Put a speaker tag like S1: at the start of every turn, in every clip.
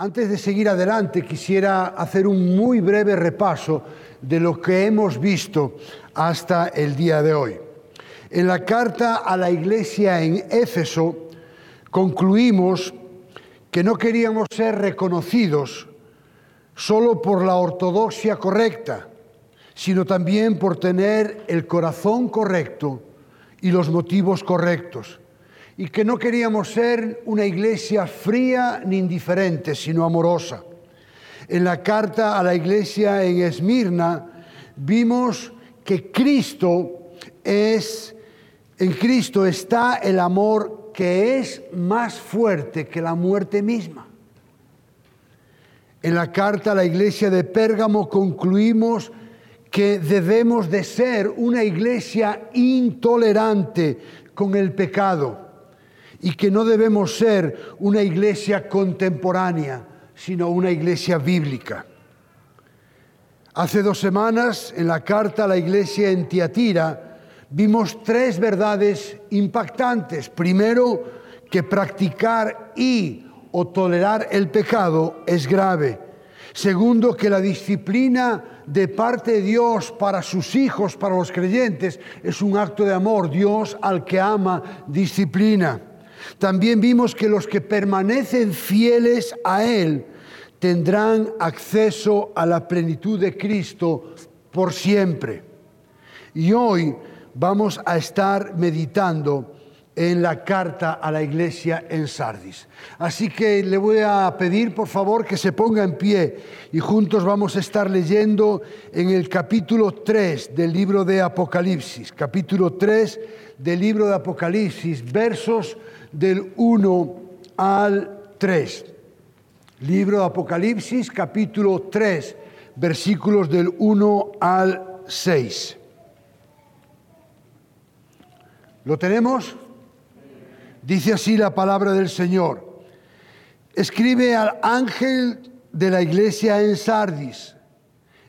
S1: Antes de seguir adelante, quisiera hacer un muy breve repaso de lo que hemos visto hasta el día de hoy. En la carta a la iglesia en Éfeso concluimos que no queríamos ser reconocidos solo por la ortodoxia correcta, sino también por tener el corazón correcto y los motivos correctos y que no queríamos ser una iglesia fría ni indiferente, sino amorosa. En la carta a la iglesia en Esmirna vimos que Cristo es, en Cristo está el amor que es más fuerte que la muerte misma. En la carta a la iglesia de Pérgamo concluimos que debemos de ser una iglesia intolerante con el pecado y que no debemos ser una iglesia contemporánea, sino una iglesia bíblica. Hace dos semanas, en la carta a la iglesia en Tiatira, vimos tres verdades impactantes. Primero, que practicar y o tolerar el pecado es grave. Segundo, que la disciplina de parte de Dios para sus hijos, para los creyentes, es un acto de amor. Dios al que ama disciplina. También vimos que los que permanecen fieles a Él tendrán acceso a la plenitud de Cristo por siempre. Y hoy vamos a estar meditando en la carta a la iglesia en Sardis. Así que le voy a pedir, por favor, que se ponga en pie y juntos vamos a estar leyendo en el capítulo 3 del libro de Apocalipsis, capítulo 3 del libro de Apocalipsis, versos del 1 al 3. Libro de Apocalipsis, capítulo 3, versículos del 1 al 6. ¿Lo tenemos? Dice así la palabra del Señor. Escribe al ángel de la iglesia en Sardis,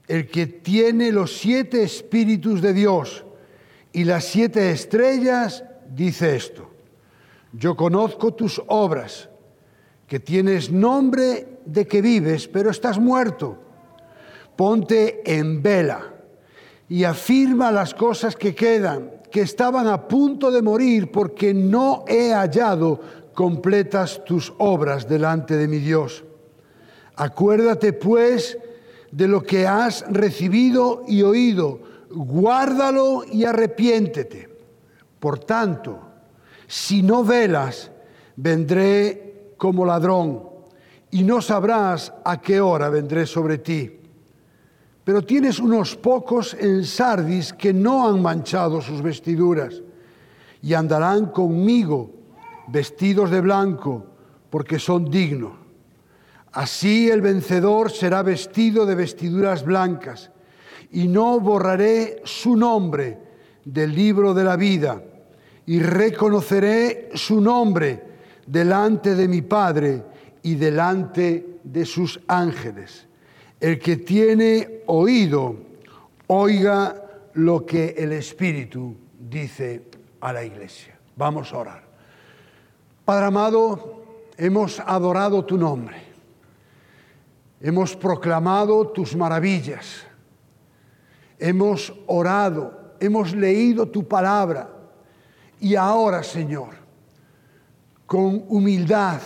S1: el que tiene los siete espíritus de Dios y las siete estrellas, dice esto. Yo conozco tus obras, que tienes nombre de que vives, pero estás muerto. Ponte en vela y afirma las cosas que quedan, que estaban a punto de morir, porque no he hallado completas tus obras delante de mi Dios. Acuérdate pues de lo que has recibido y oído, guárdalo y arrepiéntete. Por tanto, si no velas, vendré como ladrón y no sabrás a qué hora vendré sobre ti. Pero tienes unos pocos en Sardis que no han manchado sus vestiduras y andarán conmigo vestidos de blanco porque son dignos. Así el vencedor será vestido de vestiduras blancas y no borraré su nombre del libro de la vida y reconoceré su nombre delante de mi Padre y delante de sus ángeles. El que tiene oído, oiga lo que el Espíritu dice a la iglesia. Vamos a orar. Padre amado, hemos adorado tu nombre, hemos proclamado tus maravillas, hemos orado, hemos leído tu palabra y ahora, Señor, con humildad,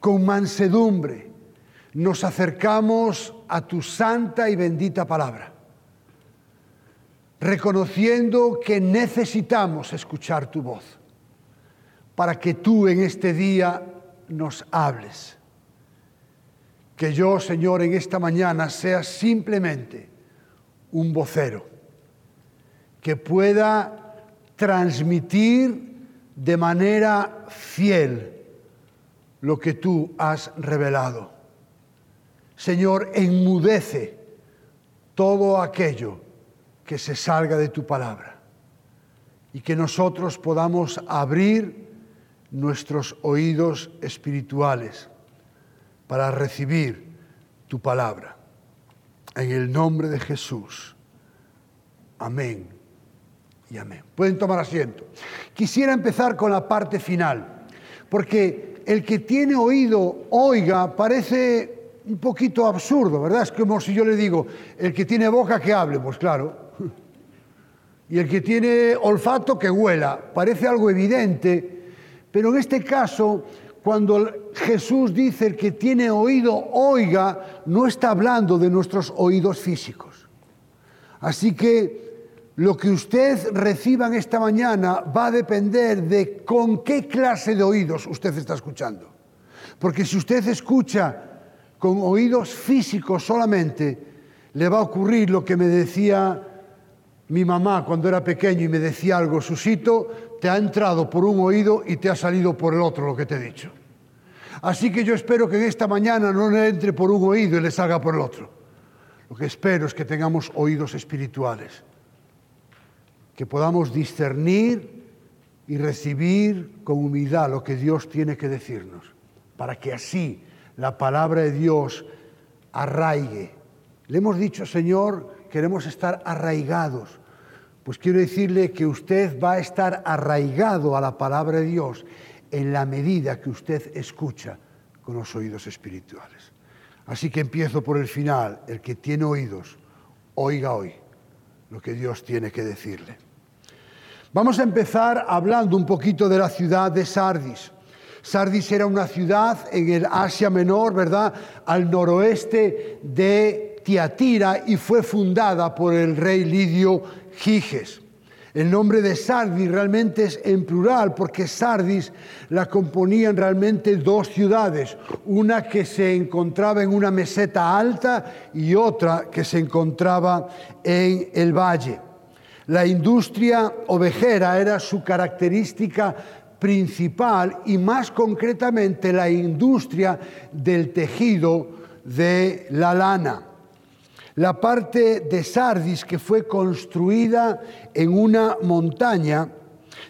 S1: con mansedumbre, nos acercamos a tu santa y bendita palabra, reconociendo que necesitamos escuchar tu voz, para que tú en este día nos hables. Que yo, Señor, en esta mañana sea simplemente un vocero, que pueda transmitir de manera fiel lo que tú has revelado. Señor, enmudece todo aquello que se salga de tu palabra y que nosotros podamos abrir nuestros oídos espirituales para recibir tu palabra. En el nombre de Jesús. Amén Pueden tomar asiento. Quisiera empezar con la parte final, porque el que tiene oído oiga parece un poquito absurdo, ¿verdad? Es como si yo le digo, el que tiene boca que hable, pues claro. Y el que tiene olfato que huela, parece algo evidente, pero en este caso, cuando Jesús dice el que tiene oído oiga, no está hablando de nuestros oídos físicos. Así que lo que usted reciba en esta mañana va a depender de con qué clase de oídos usted está escuchando. Porque si usted escucha con oídos físicos solamente, le va a ocurrir lo que me decía mi mamá cuando era pequeño y me decía algo, Susito, te ha entrado por un oído y te ha salido por el otro lo que te he dicho. Así que yo espero que en esta mañana no le entre por un oído y le salga por el otro. Lo que espero es que tengamos oídos espirituales que podamos discernir y recibir con humildad lo que Dios tiene que decirnos, para que así la palabra de Dios arraigue. Le hemos dicho, Señor, queremos estar arraigados. Pues quiero decirle que usted va a estar arraigado a la palabra de Dios en la medida que usted escucha con los oídos espirituales. Así que empiezo por el final. El que tiene oídos, oiga hoy lo que Dios tiene que decirle. Vamos a empezar hablando un poquito de la ciudad de Sardis. Sardis era una ciudad en el Asia Menor, ¿verdad? Al noroeste de Tiatira y fue fundada por el rey Lidio Giges. El nombre de Sardis realmente es en plural porque Sardis la componían realmente dos ciudades, una que se encontraba en una meseta alta y otra que se encontraba en el valle. La industria ovejera era su característica principal y más concretamente la industria del tejido de la lana. La parte de Sardis que fue construida en una montaña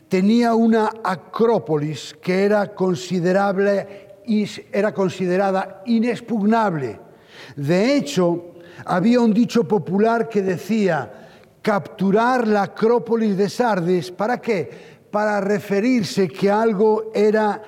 S1: tenía una acrópolis que era considerable era considerada inexpugnable. De hecho, había un dicho popular que decía capturar la acrópolis de Sardis, ¿para qué? Para referirse que algo era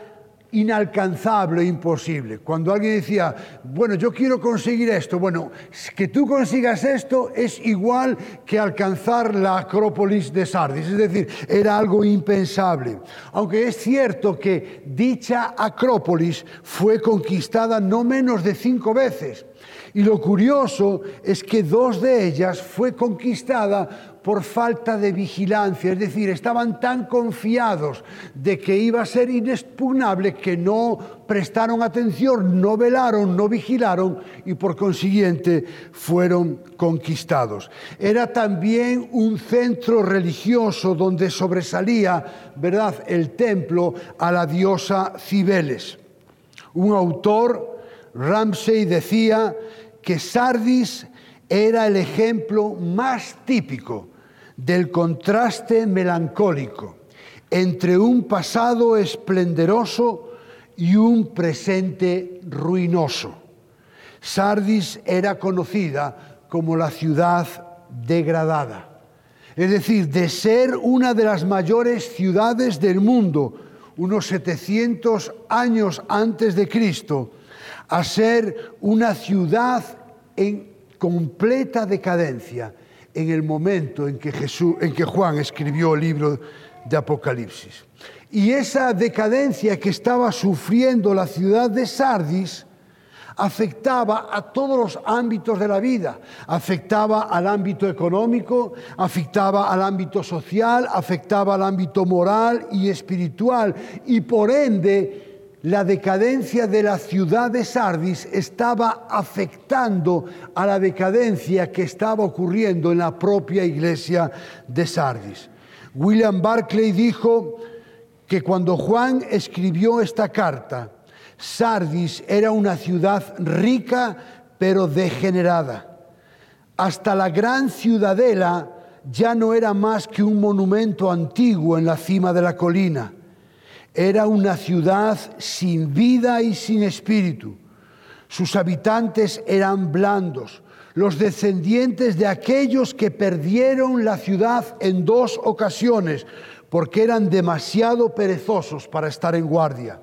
S1: inalcanzable, imposible. Cuando alguien decía, bueno, yo quiero conseguir esto, bueno, que tú consigas esto es igual que alcanzar la Acrópolis de Sardis, es decir, era algo impensable. Aunque es cierto que dicha Acrópolis fue conquistada no menos de cinco veces. Y lo curioso es que dos de ellas fue conquistada por falta de vigilancia, es decir, estaban tan confiados de que iba a ser inexpugnable que no prestaron atención, no velaron, no vigilaron y por consiguiente fueron conquistados. Era también un centro religioso donde sobresalía, ¿verdad?, el templo a la diosa Cibeles. Un autor, Ramsey, decía que Sardis era el ejemplo más típico del contraste melancólico entre un pasado esplendoroso y un presente ruinoso. Sardis era conocida como la ciudad degradada, es decir, de ser una de las mayores ciudades del mundo unos 700 años antes de Cristo, a ser una ciudad en completa decadencia en el momento en que, Jesús, en que Juan escribió el libro de Apocalipsis. Y esa decadencia que estaba sufriendo la ciudad de Sardis afectaba a todos los ámbitos de la vida, afectaba al ámbito económico, afectaba al ámbito social, afectaba al ámbito moral y espiritual, y por ende la decadencia de la ciudad de Sardis estaba afectando a la decadencia que estaba ocurriendo en la propia iglesia de Sardis. William Barclay dijo que cuando Juan escribió esta carta, Sardis era una ciudad rica pero degenerada. Hasta la gran ciudadela ya no era más que un monumento antiguo en la cima de la colina era una ciudad sin vida y sin espíritu. Sus habitantes eran blandos, los descendientes de aquellos que perdieron la ciudad en dos ocasiones porque eran demasiado perezosos para estar en guardia.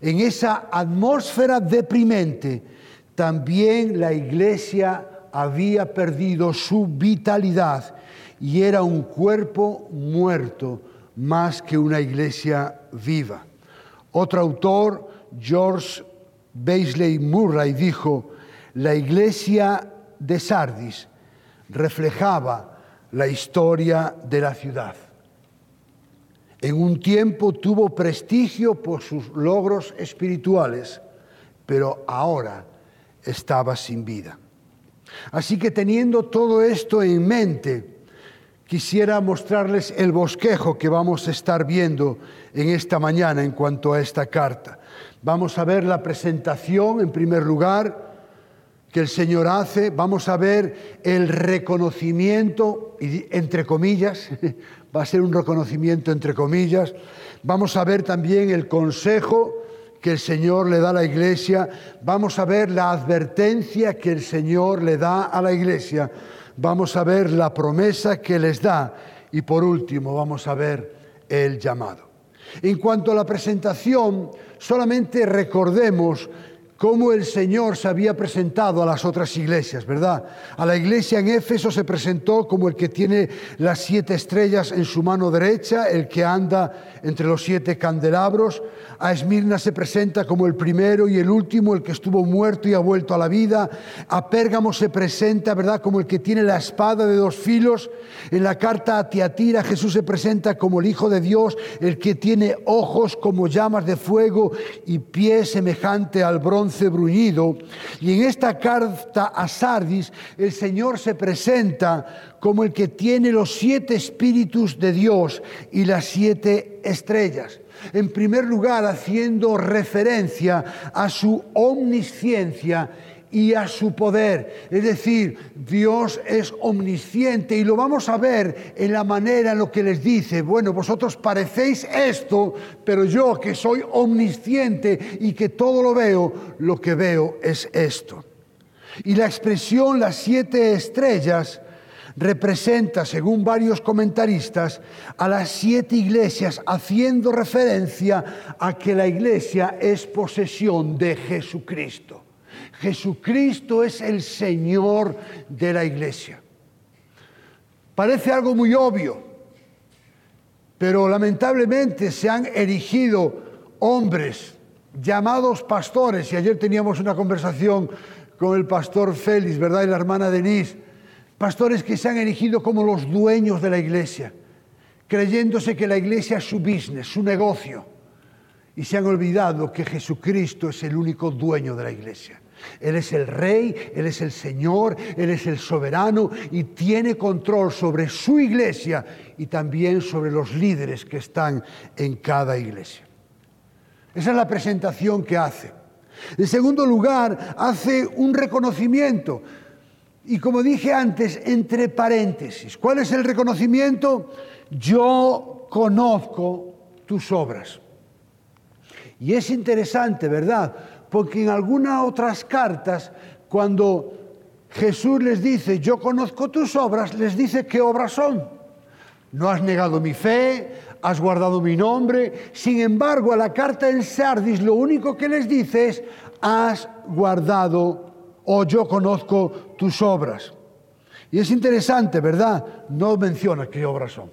S1: En esa atmósfera deprimente, también la iglesia había perdido su vitalidad y era un cuerpo muerto más que una iglesia viva. Otro autor, George Beisley Murray, dijo, la iglesia de Sardis reflejaba la historia de la ciudad. En un tiempo tuvo prestigio por sus logros espirituales, pero ahora estaba sin vida. Así que teniendo todo esto en mente, quisiera mostrarles el bosquejo que vamos a estar viendo en esta mañana en cuanto a esta carta. Vamos a ver la presentación en primer lugar que el Señor hace, vamos a ver el reconocimiento, entre comillas, va a ser un reconocimiento entre comillas, vamos a ver también el consejo que el Señor le da a la iglesia, vamos a ver la advertencia que el Señor le da a la iglesia, vamos a ver la promesa que les da y por último vamos a ver el llamado. En cuanto a la presentación, solamente recordemos cómo el Señor se había presentado a las otras iglesias, ¿verdad? A la iglesia en Éfeso se presentó como el que tiene las siete estrellas en su mano derecha, el que anda entre los siete candelabros. A Esmirna se presenta como el primero y el último, el que estuvo muerto y ha vuelto a la vida. A Pérgamo se presenta, ¿verdad?, como el que tiene la espada de dos filos. En la carta a Tiatira Jesús se presenta como el Hijo de Dios, el que tiene ojos como llamas de fuego y pies semejante al bronce Y en esta carta a Sardis el Señor se presenta como el que tiene los siete espíritus de Dios y las siete estrellas. En primer lugar, haciendo referencia a su omnisciencia y a su poder. Es decir, Dios es omnisciente y lo vamos a ver en la manera en lo que les dice, bueno, vosotros parecéis esto, pero yo que soy omnisciente y que todo lo veo, lo que veo es esto. Y la expresión las siete estrellas representa, según varios comentaristas, a las siete iglesias, haciendo referencia a que la iglesia es posesión de Jesucristo. Jesucristo es el Señor de la iglesia. Parece algo muy obvio, pero lamentablemente se han erigido hombres llamados pastores, y ayer teníamos una conversación con el pastor Félix, ¿verdad? Y la hermana Denise, Pastores que se han erigido como los dueños de la iglesia, creyéndose que la iglesia es su business, su negocio, y se han olvidado que Jesucristo es el único dueño de la iglesia. Él es el rey, Él es el Señor, Él es el soberano y tiene control sobre su iglesia y también sobre los líderes que están en cada iglesia. Esa es la presentación que hace. En segundo lugar, hace un reconocimiento y como dije antes, entre paréntesis, ¿cuál es el reconocimiento? Yo conozco tus obras. Y es interesante, ¿verdad? Porque en algunas otras cartas, cuando Jesús les dice, yo conozco tus obras, les dice qué obras son. No has negado mi fe, has guardado mi nombre. Sin embargo, a la carta en Sardis lo único que les dice es, has guardado o yo conozco tus obras. Y es interesante, ¿verdad? No menciona qué obras son.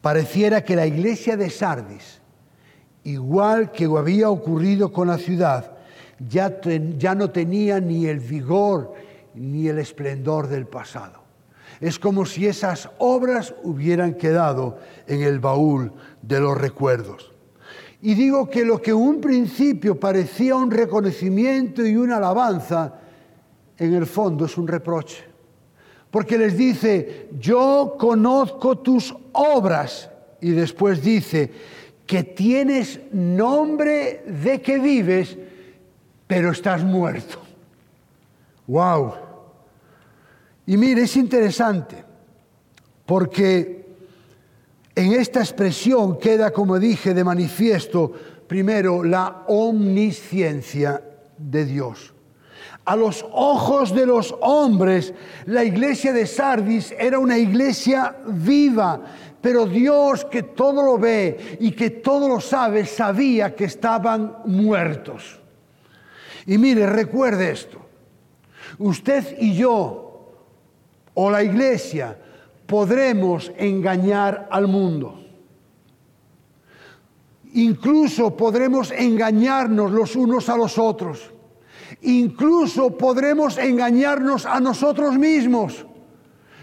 S1: Pareciera que la iglesia de Sardis, igual que había ocurrido con la ciudad, ya, ya no tenía ni el vigor ni el esplendor del pasado. Es como si esas obras hubieran quedado en el baúl de los recuerdos. Y digo que lo que un principio parecía un reconocimiento y una alabanza, en el fondo es un reproche. Porque les dice, yo conozco tus obras. Y después dice, que tienes nombre de que vives, pero estás muerto. ¡Wow! Y mire, es interesante, porque en esta expresión queda, como dije, de manifiesto, primero, la omnisciencia de Dios. A los ojos de los hombres, la iglesia de Sardis era una iglesia viva, pero Dios que todo lo ve y que todo lo sabe, sabía que estaban muertos. Y mire, recuerde esto. Usted y yo, o la iglesia, podremos engañar al mundo. Incluso podremos engañarnos los unos a los otros. Incluso podremos engañarnos a nosotros mismos.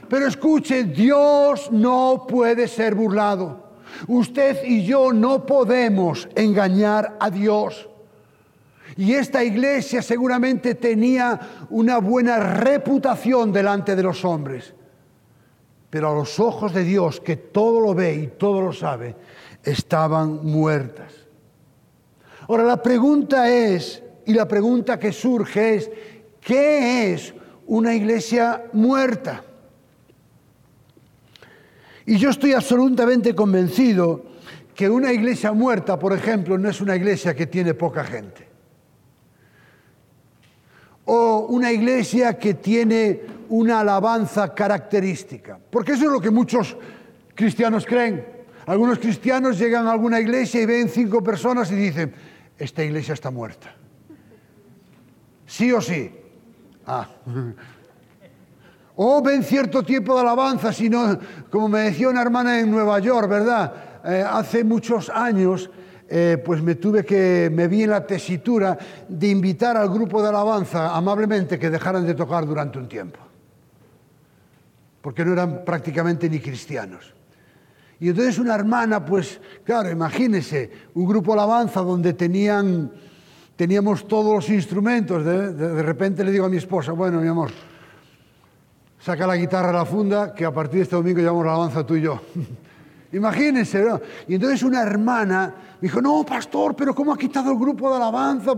S1: Pero escuche, Dios no puede ser burlado. Usted y yo no podemos engañar a Dios. Y esta iglesia seguramente tenía una buena reputación delante de los hombres. Pero a los ojos de Dios, que todo lo ve y todo lo sabe, estaban muertas. Ahora la pregunta es, y la pregunta que surge es, ¿qué es una iglesia muerta? Y yo estoy absolutamente convencido que una iglesia muerta, por ejemplo, no es una iglesia que tiene poca gente. O una iglesia que tiene una alabanza característica. Porque eso es lo que muchos cristianos creen. Algunos cristianos llegan a alguna iglesia y ven cinco personas y dicen, esta iglesia está muerta. Sí o sí. Ah. O ven cierto tiempo de alabanza, sino, como me decía una hermana en Nueva York, ¿verdad? Eh, hace muchos años, eh, pues me tuve que, me vi en la tesitura de invitar al grupo de alabanza amablemente que dejaran de tocar durante un tiempo. Porque no eran prácticamente ni cristianos. Y entonces una hermana, pues, claro, imagínese, un grupo de alabanza donde tenían, teníamos todos los instrumentos. De, de repente le digo a mi esposa, bueno, mi amor, saca la guitarra a la funda, que a partir de este domingo llevamos la alabanza tú y yo. Imagínense, ¿no? Y entonces una hermana me dijo, no, pastor, pero ¿cómo ha quitado el grupo de alabanza?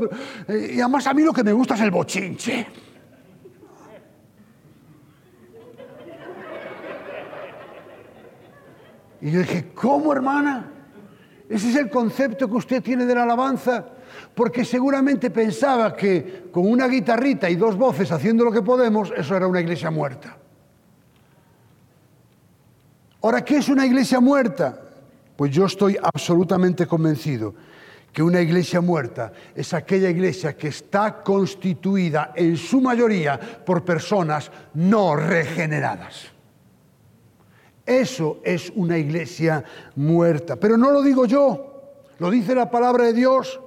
S1: Eh, y además a mí lo que me gusta es el bochinche. Y yo dije, ¿cómo, hermana? Ese es el concepto que usted tiene de la alabanza, porque seguramente pensaba que con una guitarrita y dos voces haciendo lo que podemos, eso era una iglesia muerta. Ahora, ¿qué es una iglesia muerta? Pues yo estoy absolutamente convencido que una iglesia muerta es aquella iglesia que está constituida en su mayoría por personas no regeneradas. Eso es una iglesia muerta. Pero no lo digo yo, lo dice la palabra de Dios.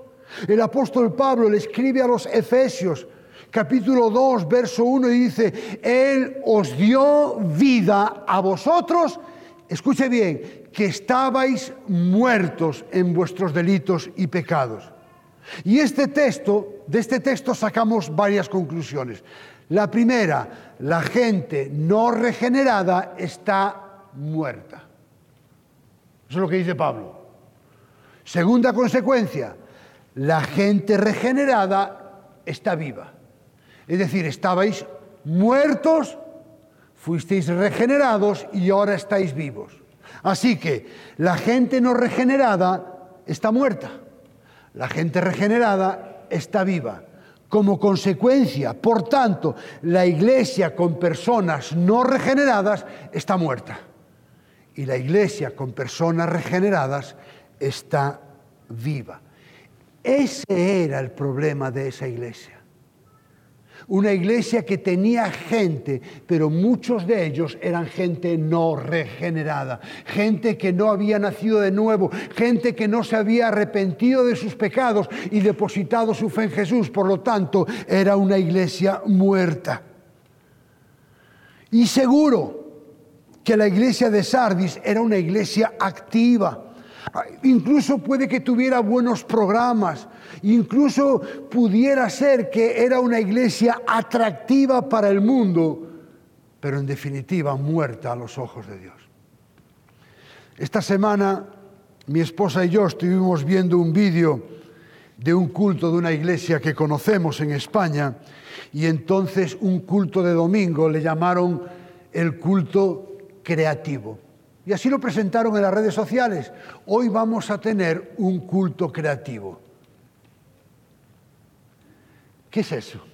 S1: El apóstol Pablo le escribe a los Efesios, capítulo 2, verso 1, y dice, Él os dio vida a vosotros, escuche bien, que estabais muertos en vuestros delitos y pecados. Y este texto, de este texto sacamos varias conclusiones. La primera, la gente no regenerada está muerta. Eso es lo que dice Pablo. Segunda consecuencia, la gente regenerada está viva. Es decir, estabais muertos, fuisteis regenerados y ahora estáis vivos. Así que la gente no regenerada está muerta. La gente regenerada está viva. Como consecuencia, por tanto, la iglesia con personas no regeneradas está muerta y la iglesia con personas regeneradas está viva. Ese era el problema de esa iglesia. Una iglesia que tenía gente, pero muchos de ellos eran gente no regenerada, gente que no había nacido de nuevo, gente que no se había arrepentido de sus pecados y depositado su fe en Jesús. Por lo tanto, era una iglesia muerta. Y seguro, que la iglesia de Sardis era una iglesia activa. Incluso puede que tuviera buenos programas, incluso pudiera ser que era una iglesia atractiva para el mundo, pero en definitiva muerta a los ojos de Dios. Esta semana mi esposa y yo estuvimos viendo un vídeo de un culto de una iglesia que conocemos en España y entonces un culto de domingo le llamaron el culto creativo. Y así lo presentaron en las redes sociales. Hoy vamos a tener un culto creativo. ¿Qué es eso?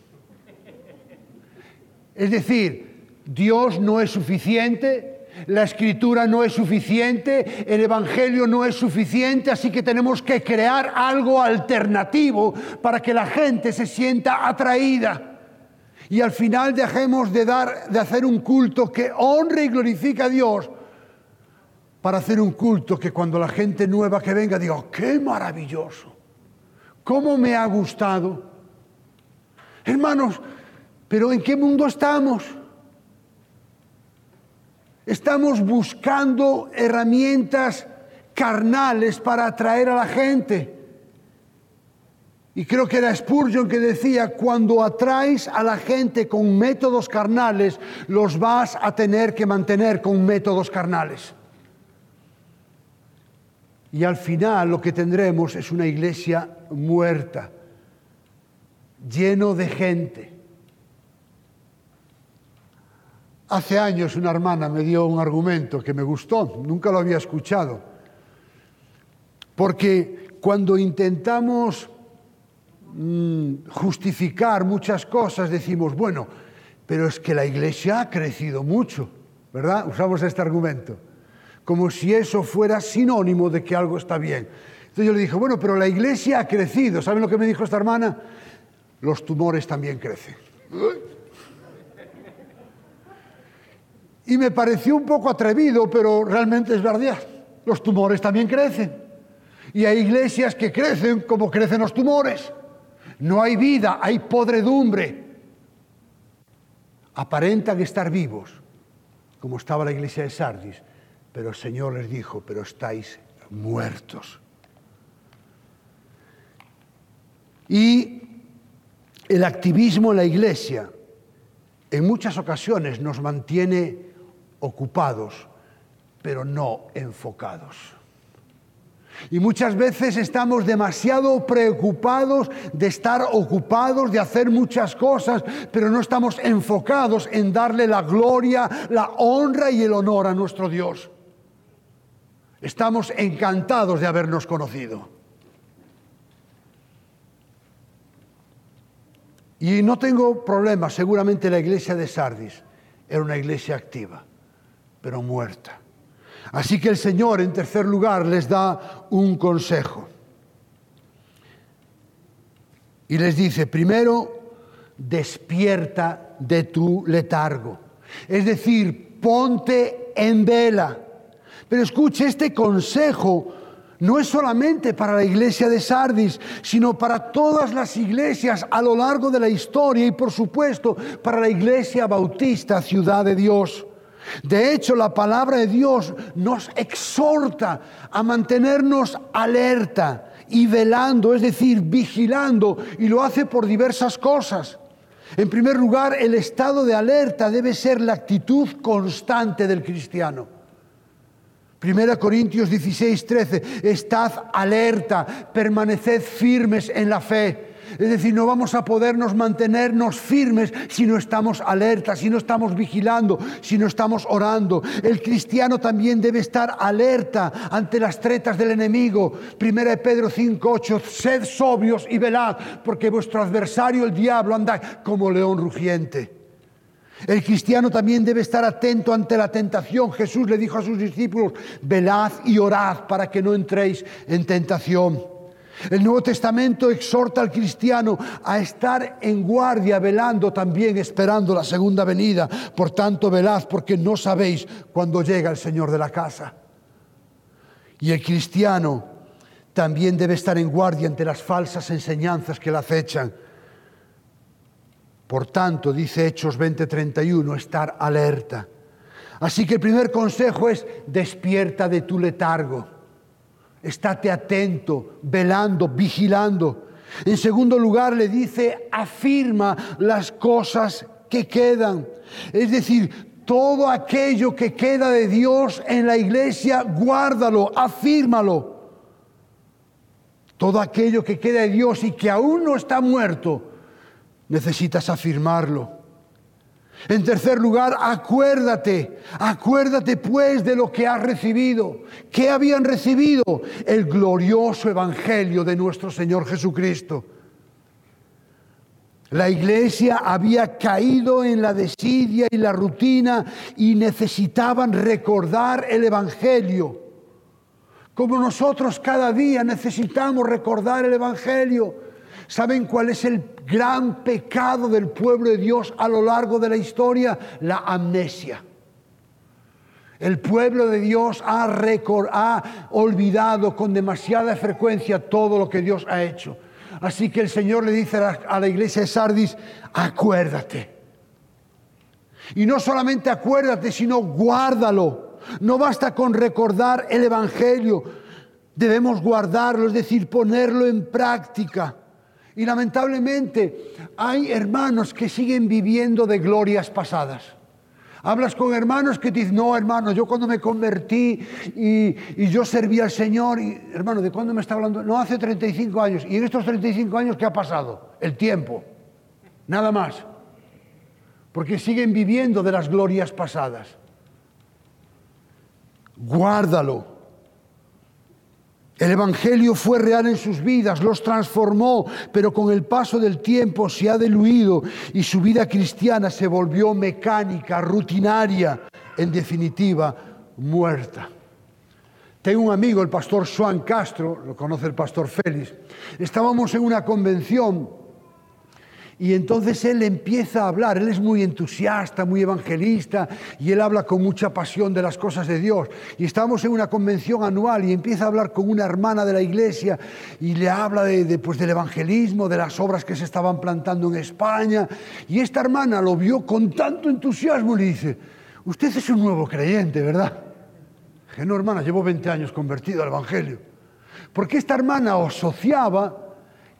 S1: Es decir, Dios no es suficiente, la escritura no es suficiente, el Evangelio no es suficiente, así que tenemos que crear algo alternativo para que la gente se sienta atraída. Y al final dejemos de, dar, de hacer un culto que honre y glorifica a Dios para hacer un culto que cuando la gente nueva que venga diga, oh, qué maravilloso, cómo me ha gustado. Hermanos, pero ¿en qué mundo estamos? Estamos buscando herramientas carnales para atraer a la gente. Y creo que era Spurgeon que decía, cuando atraes a la gente con métodos carnales, los vas a tener que mantener con métodos carnales. Y al final lo que tendremos es una iglesia muerta, lleno de gente. Hace años una hermana me dio un argumento que me gustó, nunca lo había escuchado, porque cuando intentamos mm, justificar muchas cosas decimos, bueno, pero es que la iglesia ha crecido mucho, ¿verdad? Usamos este argumento, como si eso fuera sinónimo de que algo está bien. Entonces yo le dije, bueno, pero la iglesia ha crecido, ¿saben lo que me dijo esta hermana? Los tumores también crecen. Y me pareció un poco atrevido, pero realmente es verdad. Los tumores también crecen. Y hay iglesias que crecen como crecen los tumores. No hay vida, hay podredumbre. Aparentan estar vivos, como estaba la iglesia de Sardis, pero el Señor les dijo, pero estáis muertos. Y el activismo en la iglesia en muchas ocasiones nos mantiene ocupados, pero no enfocados. Y muchas veces estamos demasiado preocupados de estar ocupados, de hacer muchas cosas, pero no estamos enfocados en darle la gloria, la honra y el honor a nuestro Dios. Estamos encantados de habernos conocido. Y no tengo problema, seguramente la iglesia de Sardis era una iglesia activa pero muerta. Así que el Señor, en tercer lugar, les da un consejo. Y les dice, primero, despierta de tu letargo. Es decir, ponte en vela. Pero escuche, este consejo no es solamente para la iglesia de Sardis, sino para todas las iglesias a lo largo de la historia y por supuesto para la iglesia bautista, ciudad de Dios. De hecho, la palabra de Dios nos exhorta a mantenernos alerta y velando, es decir, vigilando, y lo hace por diversas cosas. En primer lugar, el estado de alerta debe ser la actitud constante del cristiano. Primera Corintios 16, 13, estad alerta, permaneced firmes en la fe. Es decir, no vamos a podernos mantenernos firmes si no estamos alertas, si no estamos vigilando, si no estamos orando. El cristiano también debe estar alerta ante las tretas del enemigo. Primera de Pedro 5, 8, sed sobrios y velad, porque vuestro adversario, el diablo, anda como león rugiente. El cristiano también debe estar atento ante la tentación. Jesús le dijo a sus discípulos, velad y orad para que no entréis en tentación. El Nuevo Testamento exhorta al cristiano a estar en guardia, velando también, esperando la segunda venida. Por tanto, velad porque no sabéis cuándo llega el Señor de la casa. Y el cristiano también debe estar en guardia ante las falsas enseñanzas que la acechan. Por tanto, dice Hechos 20:31, estar alerta. Así que el primer consejo es despierta de tu letargo. Estate atento, velando, vigilando. En segundo lugar, le dice, afirma las cosas que quedan. Es decir, todo aquello que queda de Dios en la iglesia, guárdalo, afírmalo. Todo aquello que queda de Dios y que aún no está muerto, necesitas afirmarlo. En tercer lugar, acuérdate, acuérdate pues de lo que has recibido. ¿Qué habían recibido? El glorioso evangelio de nuestro Señor Jesucristo. La iglesia había caído en la desidia y la rutina y necesitaban recordar el Evangelio. Como nosotros cada día necesitamos recordar el Evangelio. ¿Saben cuál es el gran pecado del pueblo de Dios a lo largo de la historia? La amnesia. El pueblo de Dios ha, ha olvidado con demasiada frecuencia todo lo que Dios ha hecho. Así que el Señor le dice a la, iglesia de Sardis, acuérdate. Y no solamente acuérdate, sino guárdalo. No basta con recordar el Evangelio, debemos guardarlo, es decir, ponerlo en práctica. Y lamentablemente hay hermanos que siguen viviendo de glorias pasadas. Hablas con hermanos que te dicen, no hermano, yo cuando me convertí y, yo serví al Señor, y, hermano, ¿de cuándo me está hablando? No, hace 35 años. ¿Y en estos 35 años qué ha pasado? El tiempo. Nada más. Porque siguen viviendo de las glorias pasadas. Guárdalo. El Evangelio fue real en sus vidas, los transformó, pero con el paso del tiempo se ha diluido y su vida cristiana se volvió mecánica, rutinaria, en definitiva, muerta. Tengo un amigo, el pastor Juan Castro, lo conoce el pastor Félix. Estábamos en una convención y entonces él empieza a hablar, él es muy entusiasta, muy evangelista, y él habla con mucha pasión de las cosas de Dios. Y estamos en una convención anual y empieza a hablar con una hermana de la iglesia y le habla de, pues, del evangelismo, de las obras que se estaban plantando en España. Y esta hermana lo vio con tanto entusiasmo y le dice, usted es un nuevo creyente, ¿verdad? Dije, no, hermana, llevo 20 años convertido al Evangelio. Porque esta hermana asociaba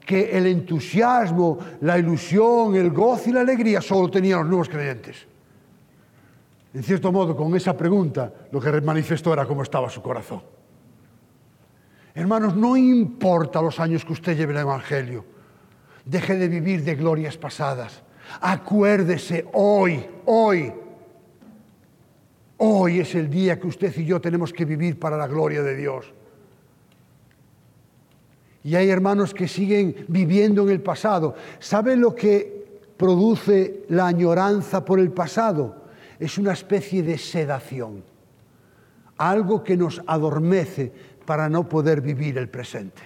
S1: que el entusiasmo, la ilusión, el gozo y la alegría solo tenían los nuevos creyentes. En cierto modo, con esa pregunta, lo que manifestó era cómo estaba su corazón. Hermanos, no importa los años que usted lleve el Evangelio, deje de vivir de glorias pasadas. Acuérdese hoy, hoy, hoy es el día que usted y yo tenemos que vivir para la gloria de Dios. Y hay hermanos que siguen viviendo en el pasado. ¿Sabe lo que produce la añoranza por el pasado? Es una especie de sedación, algo que nos adormece para no poder vivir el presente.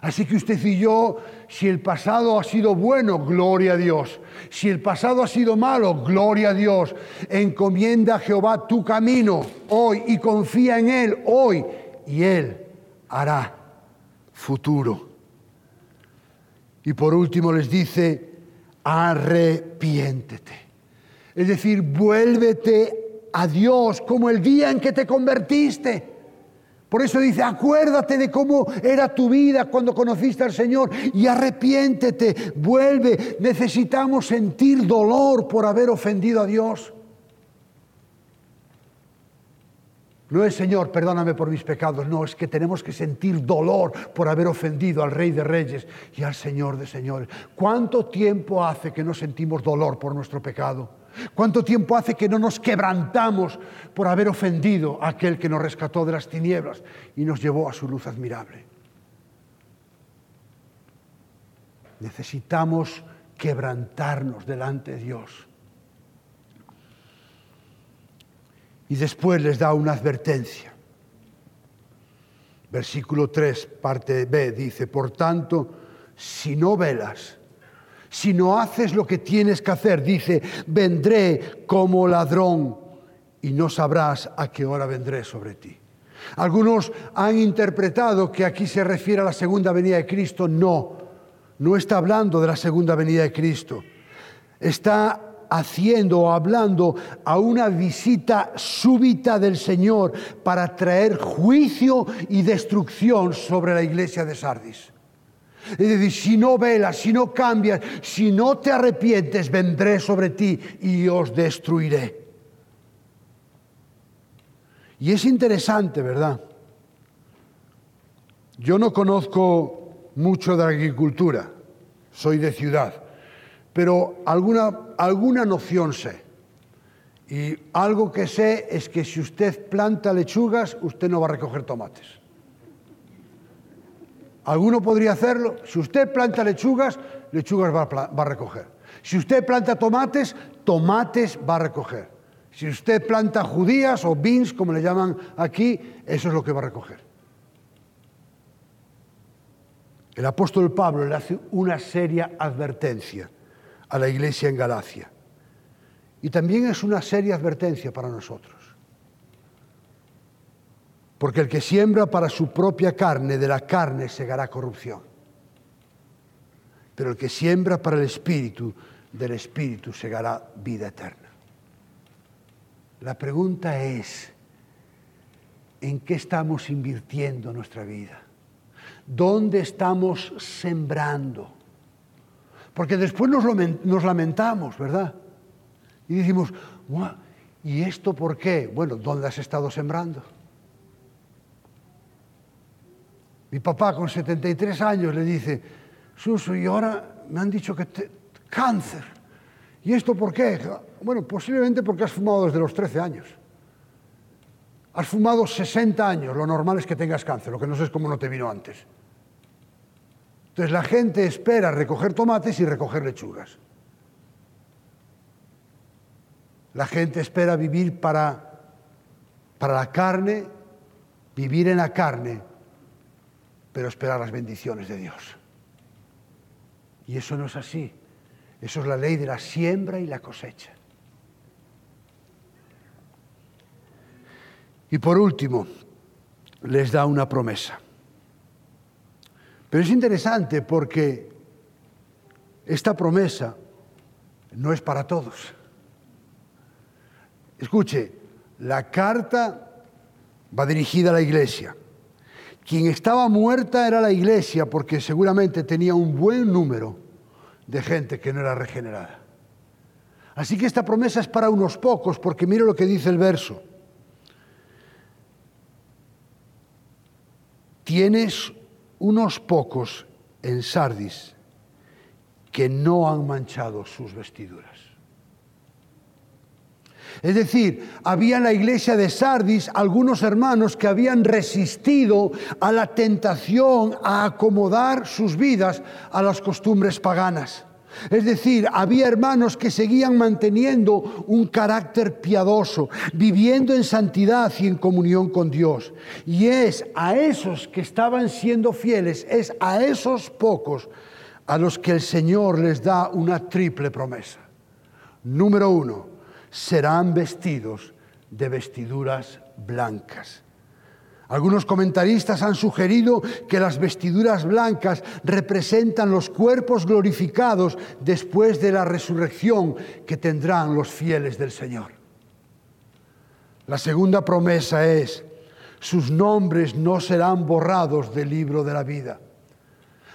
S1: Así que usted y yo, si el pasado ha sido bueno, gloria a Dios. Si el pasado ha sido malo, gloria a Dios. Encomienda a Jehová tu camino hoy y confía en Él hoy y Él hará futuro. Y por último les dice, arrepiéntete. Es decir, vuélvete a Dios como el día en que te convertiste. Por eso dice, acuérdate de cómo era tu vida cuando conociste al Señor y arrepiéntete, vuelve. Necesitamos sentir dolor por haber ofendido a Dios. No es Señor, perdóname por mis pecados, no, es que tenemos que sentir dolor por haber ofendido al Rey de Reyes y al Señor de Señores. ¿Cuánto tiempo hace que no sentimos dolor por nuestro pecado? ¿Cuánto tiempo hace que no nos quebrantamos por haber ofendido a aquel que nos rescató de las tinieblas y nos llevó a su luz admirable? Necesitamos quebrantarnos delante de Dios Y después les da una advertencia. Versículo 3, parte B, dice, por tanto, si no velas, si no haces lo que tienes que hacer, dice, vendré como ladrón y no sabrás a qué hora vendré sobre ti. Algunos han interpretado que aquí se refiere a la segunda venida de Cristo. No, no está hablando de la segunda venida de Cristo. Está haciendo o hablando a una visita súbita del Señor para traer juicio y destrucción sobre la iglesia de Sardis. Es decir, si no velas, si no cambias, si no te arrepientes, vendré sobre ti y os destruiré. Y es interesante, ¿verdad? Yo no conozco mucho de agricultura, soy de ciudad pero alguna, alguna noción sé. Y algo que sé es que si usted planta lechugas, usted no va a recoger tomates. ¿Alguno podría hacerlo? Si usted planta lechugas, lechugas va a recoger. Si usted planta tomates, tomates va a recoger. Si usted planta judías o beans, como le llaman aquí, eso es lo que va a recoger. El apóstol Pablo le hace una seria advertencia a la iglesia en Galacia. Y también es una seria advertencia para nosotros. Porque el que siembra para su propia carne, de la carne segará corrupción. Pero el que siembra para el Espíritu, del Espíritu segará vida eterna. La pregunta es, ¿en qué estamos invirtiendo nuestra vida? ¿Dónde estamos sembrando? Porque después nos, lamentamos, ¿verdad? Y decimos, ¿y esto por qué? Bueno, ¿dónde has estado sembrando? Mi papá con 73 años le dice, Suso, y ahora me han dicho que cáncer. ¿Y esto por qué? Bueno, posiblemente porque has fumado desde los 13 años. Has fumado 60 años, lo normal es que tengas cáncer, lo que no sé es cómo no te vino antes. Entonces la gente espera recoger tomates y recoger lechugas. La gente espera vivir para, para la carne, vivir en la carne, pero esperar las bendiciones de Dios. Y eso no es así. Eso es la ley de la siembra y la cosecha. Y por último, les da una promesa. Pero es interesante porque esta promesa no es para todos. Escuche, la carta va dirigida a la iglesia. Quien estaba muerta era la iglesia porque seguramente tenía un buen número de gente que no era regenerada. Así que esta promesa es para unos pocos porque mire lo que dice el verso. Tienes unos pocos en Sardis que no han manchado sus vestiduras. Es decir, había en la iglesia de Sardis algunos hermanos que habían resistido a la tentación a acomodar sus vidas a las costumbres paganas. Es decir, había hermanos que seguían manteniendo un carácter piadoso, viviendo en santidad y en comunión con Dios. Y es a esos que estaban siendo fieles, es a esos pocos a los que el Señor les da una triple promesa. Número uno, serán vestidos de vestiduras blancas. Algunos comentaristas han sugerido que las vestiduras blancas representan los cuerpos glorificados después de la resurrección que tendrán los fieles del Señor. La segunda promesa es, sus nombres no serán borrados del libro de la vida.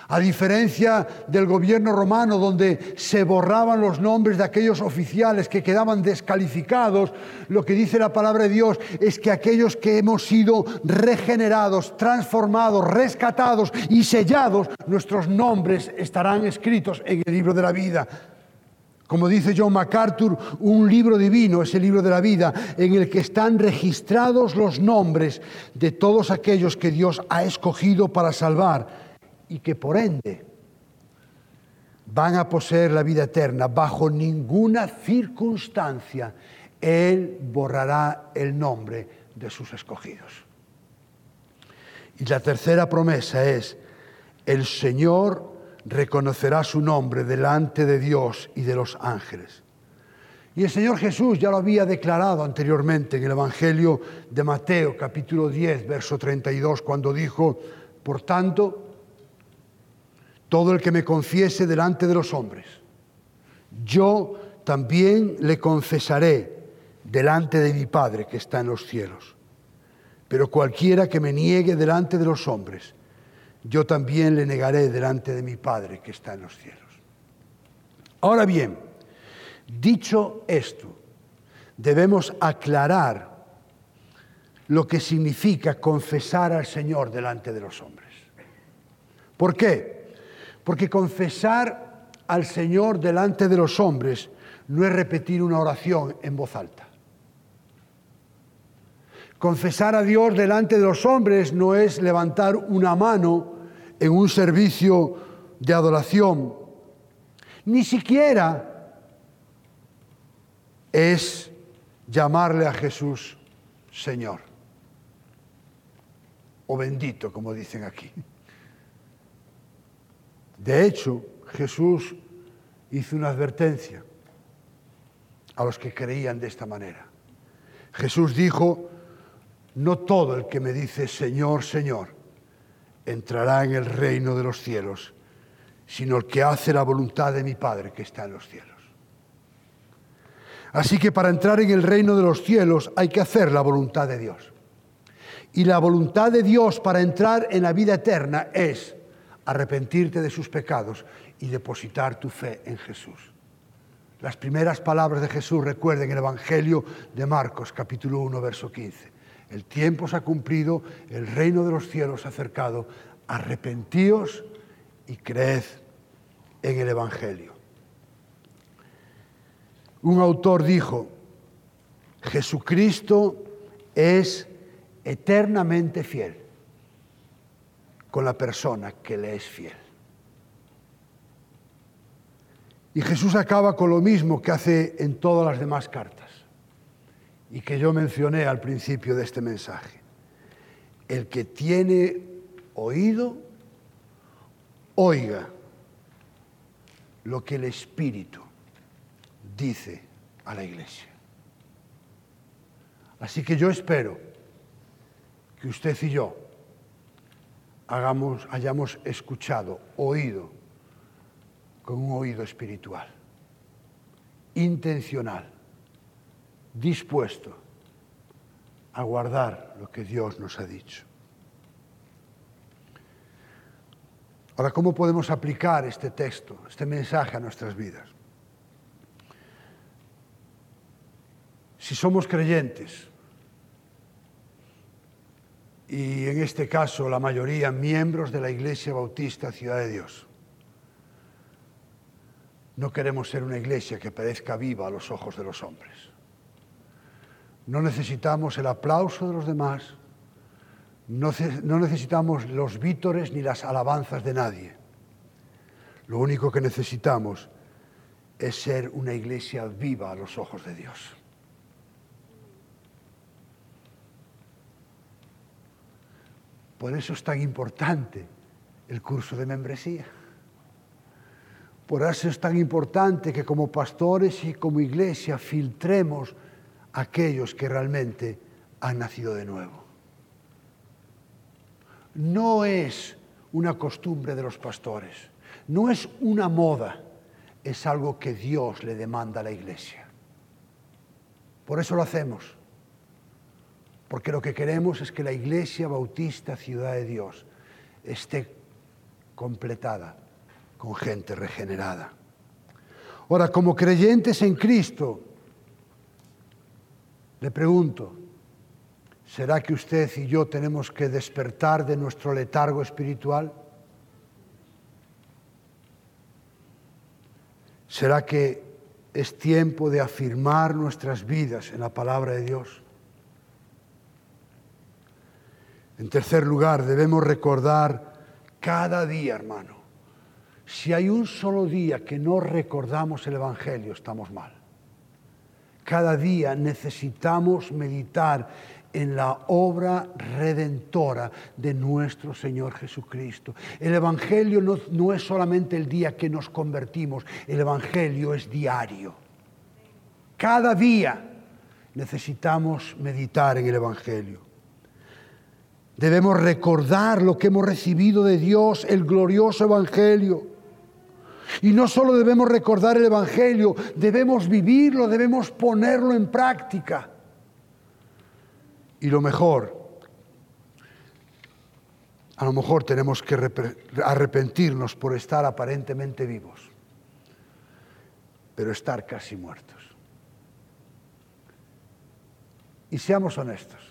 S1: A diferencia del gobierno romano, donde se borraban los nombres de aquellos oficiales que quedaban descalificados, lo que dice la palabra de Dios es que aquellos que hemos sido regenerados, transformados, rescatados y sellados, nuestros nombres estarán escritos en el libro de la vida. Como dice John MacArthur, un libro divino es el libro de la vida en el que están registrados los nombres de todos aquellos que Dios ha escogido para salvar y que por ende van a poseer la vida eterna, bajo ninguna circunstancia Él borrará el nombre de sus escogidos. Y la tercera promesa es, el Señor reconocerá su nombre delante de Dios y de los ángeles. Y el Señor Jesús ya lo había declarado anteriormente en el Evangelio de Mateo capítulo 10, verso 32, cuando dijo, por tanto, todo el que me confiese delante de los hombres, yo también le confesaré delante de mi Padre que está en los cielos. Pero cualquiera que me niegue delante de los hombres, yo también le negaré delante de mi Padre que está en los cielos. Ahora bien, dicho esto, debemos aclarar lo que significa confesar al Señor delante de los hombres. ¿Por qué? Porque confesar al Señor delante de los hombres no es repetir una oración en voz alta. Confesar a Dios delante de los hombres no es levantar una mano en un servicio de adoración Ni siquiera es llamarle a Jesús Señor o bendito, como dicen aquí. De hecho, Jesús hizo una advertencia a los que creían de esta manera. Jesús dijo, no todo el que me dice Señor, Señor, entrará en el reino de los cielos, sino el que hace la voluntad de mi Padre que está en los cielos. Así que para entrar en el reino de los cielos hay que hacer la voluntad de Dios. Y la voluntad de Dios para entrar en la vida eterna es arrepentirte de sus pecados y depositar tu fe en Jesús. Las primeras palabras de Jesús, recuerden el Evangelio de Marcos, capítulo 1, verso 15. El tiempo se ha cumplido, el reino de los cielos se ha acercado. Arrepentíos y creed en el Evangelio. Un autor dijo, Jesucristo es eternamente fiel con la persona que le es fiel. Y Jesús acaba con lo mismo que hace en todas las demás cartas y que yo mencioné al principio de este mensaje. El que tiene oído, oiga lo que el Espíritu dice a la iglesia. Así que yo espero que usted y yo hagamos, hayamos escuchado, oído, con un oído espiritual, intencional, dispuesto a guardar lo que Dios nos ha dicho. Ahora, ¿cómo podemos aplicar este texto, este mensaje a nuestras vidas? Si somos creyentes, y en este caso la mayoría miembros de la Iglesia Bautista Ciudad de Dios. No queremos ser una iglesia que parezca viva a los ojos de los hombres. No necesitamos el aplauso de los demás, no, necesitamos los vítores ni las alabanzas de nadie. Lo único que necesitamos es ser una iglesia viva a los ojos de Dios. Por eso es tan importante el curso de membresía. Por eso es tan importante que como pastores y como iglesia filtremos a aquellos que realmente han nacido de nuevo. No es una costumbre de los pastores, no es una moda, es algo que Dios le demanda a la iglesia. Por eso lo hacemos porque lo que queremos es que la Iglesia Bautista Ciudad de Dios esté completada con gente regenerada. Ahora, como creyentes en Cristo, le pregunto, ¿será que usted y yo tenemos que despertar de nuestro letargo espiritual? ¿Será que es tiempo de afirmar nuestras vidas en la palabra de Dios? En tercer lugar, debemos recordar cada día, hermano. Si hay un solo día que no recordamos el Evangelio, estamos mal. Cada día necesitamos meditar en la obra redentora de nuestro Señor Jesucristo. El Evangelio no, es solamente el día que nos convertimos, el Evangelio es diario. Cada día necesitamos meditar en el Evangelio. Debemos recordar lo que hemos recibido de Dios, el glorioso Evangelio. Y no solo debemos recordar el Evangelio, debemos vivirlo, debemos ponerlo en práctica. Y lo mejor, a lo mejor tenemos que arrepentirnos por estar aparentemente vivos, pero estar casi muertos. Y seamos honestos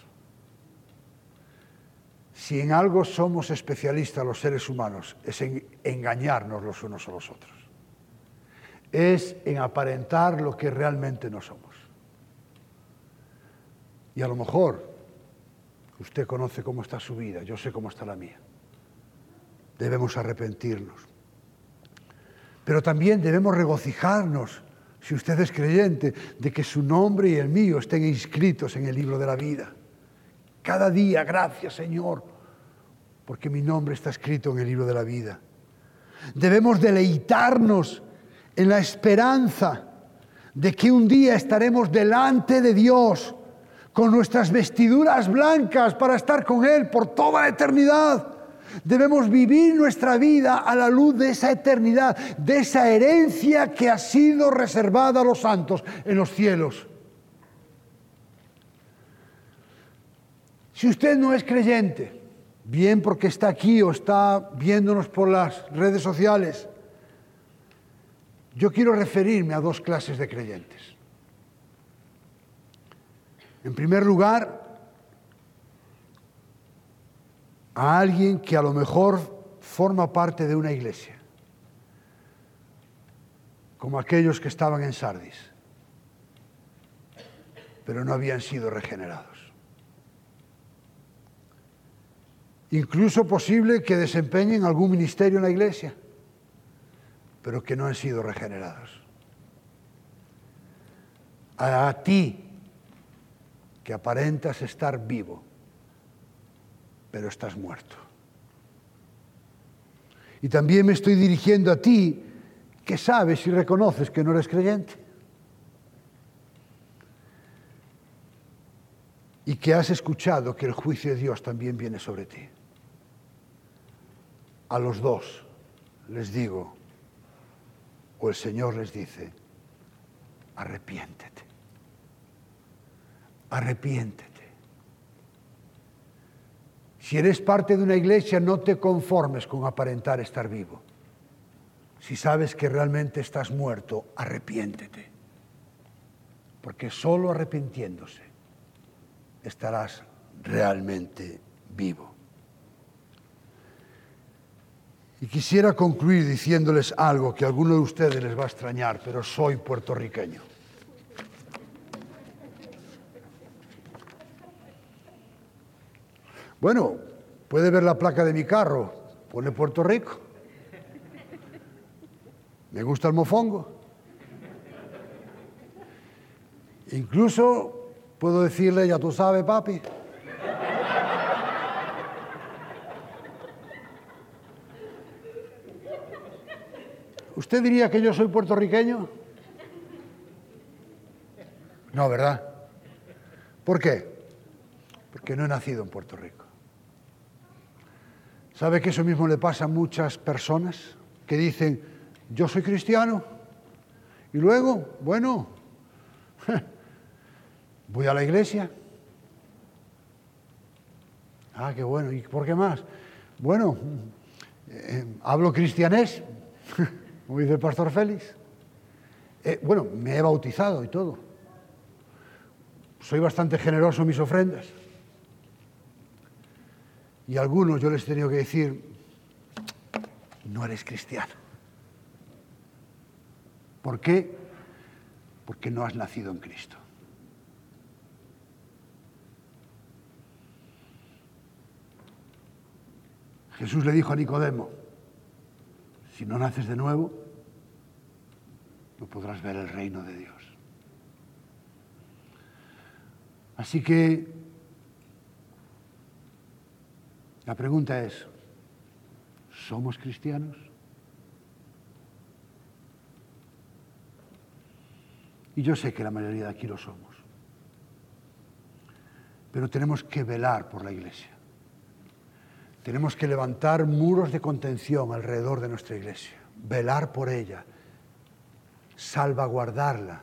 S1: si en algo somos especialistas los seres humanos, es en engañarnos los unos a los otros. Es en aparentar lo que realmente no somos. Y a lo mejor usted conoce cómo está su vida, yo sé cómo está la mía. Debemos arrepentirnos. Pero también debemos regocijarnos, si usted es creyente, de que su nombre y el mío estén inscritos en el libro de la vida. Cada día, gracias Señor, porque mi nombre está escrito en el libro de la vida. Debemos deleitarnos en la esperanza de que un día estaremos delante de Dios con nuestras vestiduras blancas para estar con Él por toda la eternidad. Debemos vivir nuestra vida a la luz de esa eternidad, de esa herencia que ha sido reservada a los santos en los cielos. Si usted no es creyente, bien porque está aquí o está viéndonos por las redes sociales, yo quiero referirme a dos clases de creyentes. En primer lugar, a alguien que a lo mejor forma parte de una iglesia, como aquellos que estaban en Sardis, pero no habían sido regenerados. Incluso posible que desempeñen algún ministerio en la iglesia, pero que no han sido regenerados. A, ti, que aparentas estar vivo, pero estás muerto. Y también me estoy dirigiendo a ti, que sabes y reconoces que no eres creyente. Y que has escuchado que el juicio de Dios también viene sobre ti. A los dos les digo, o el Señor les dice, arrepiéntete, arrepiéntete. Si eres parte de una iglesia, no te conformes con aparentar estar vivo. Si sabes que realmente estás muerto, arrepiéntete. Porque solo arrepintiéndose estarás realmente vivo. Y quisiera concluir diciéndoles algo que a alguno de ustedes les va a extrañar, pero soy puertorriqueño. Bueno, puede ver la placa de mi carro, pone Puerto Rico. Me gusta el mofongo. Incluso puedo decirle, ya tú sabes, papi. ¿Usted diría que yo soy puertorriqueño? No, ¿verdad? ¿Por qué? Porque no he nacido en Puerto Rico. ¿Sabe que eso mismo le pasa a muchas personas que dicen, yo soy cristiano? Y luego, bueno, voy a la iglesia. Ah, qué bueno. ¿Y por qué más? Bueno, eh, hablo cristianés. como dice el pastor Félix. Eh, bueno, me he bautizado y todo. Soy bastante generoso en mis ofrendas. Y a algunos yo les he tenido que decir, no eres cristiano. ¿Por qué? Porque no has nacido en Cristo. Jesús le dijo a Nicodemo, si no naces de nuevo, no podrás ver el reino de Dios. Así que la pregunta es, ¿somos cristianos? Y yo sé que la mayoría de aquí lo somos. Pero tenemos que velar por la iglesia. Tenemos que levantar muros de contención alrededor de nuestra iglesia, velar por ella, salvaguardarla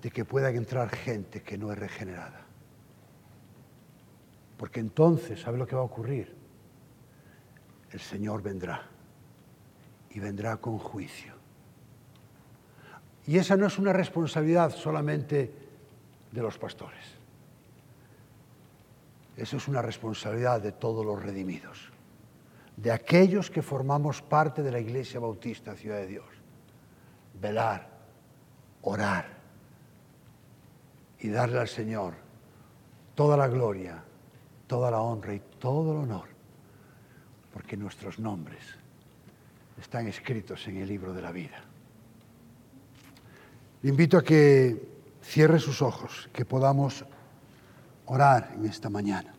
S1: de que pueda entrar gente que no es regenerada. Porque entonces, ¿sabe lo que va a ocurrir? El Señor vendrá y vendrá con juicio. Y esa no es una responsabilidad solamente de los pastores. Eso es una responsabilidad de todos los redimidos, de aquellos que formamos parte de la Iglesia Bautista Ciudad de Dios. Velar, orar y darle al Señor toda la gloria, toda la honra y todo el honor, porque nuestros nombres están escritos en el libro de la vida. Le invito a que cierre sus ojos, que podamos orar en esta mañana.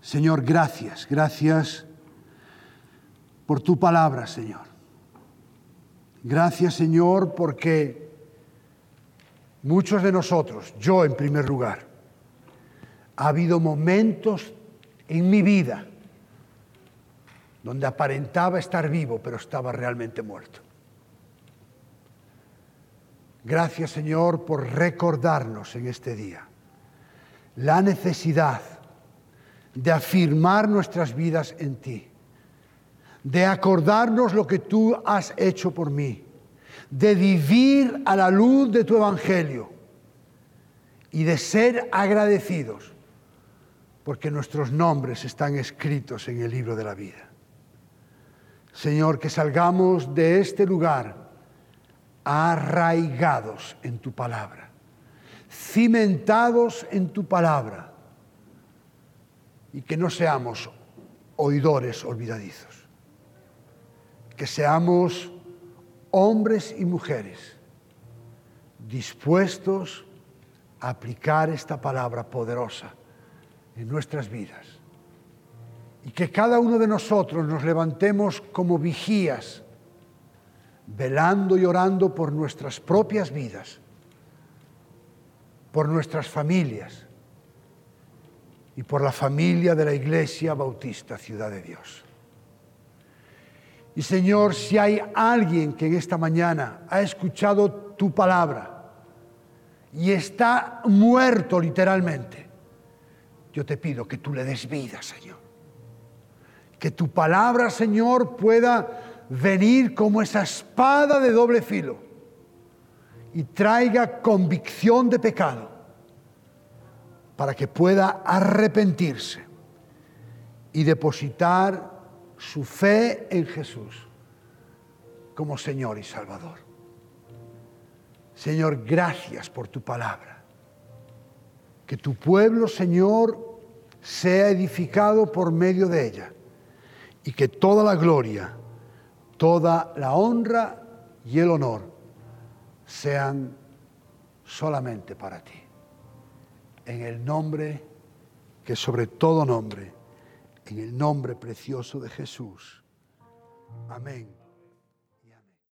S1: Señor, gracias, gracias por tu palabra, Señor. Gracias, Señor, porque muchos de nosotros, yo en primer lugar, ha habido momentos en mi vida donde aparentaba estar vivo, pero estaba realmente muerto. Gracias Señor por recordarnos en este día la necesidad de afirmar nuestras vidas en ti, de acordarnos lo que tú has hecho por mí, de vivir a la luz de tu evangelio y de ser agradecidos porque nuestros nombres están escritos en el libro de la vida. Señor, que salgamos de este lugar arraigados en tu palabra, cimentados en tu palabra, y que no seamos oidores olvidadizos, que seamos hombres y mujeres dispuestos a aplicar esta palabra poderosa en nuestras vidas. Y que cada uno de nosotros nos levantemos como vigías, velando y orando por nuestras propias vidas, por nuestras familias y por la familia de la Iglesia Bautista Ciudad de Dios. Y Señor, si hay alguien que en esta mañana ha escuchado tu palabra y está muerto literalmente, yo te pido que tú le des vida, Señor. Que tu palabra, Señor, pueda venir como esa espada de doble filo y traiga convicción de pecado para que pueda arrepentirse y depositar su fe en Jesús como Señor y Salvador. Señor, gracias por tu palabra. Que tu pueblo, Señor, sea edificado por medio de ella y que toda la gloria, toda la honra y el honor sean solamente para ti. En el nombre que sobre todo nombre, en el nombre precioso de Jesús. Amén.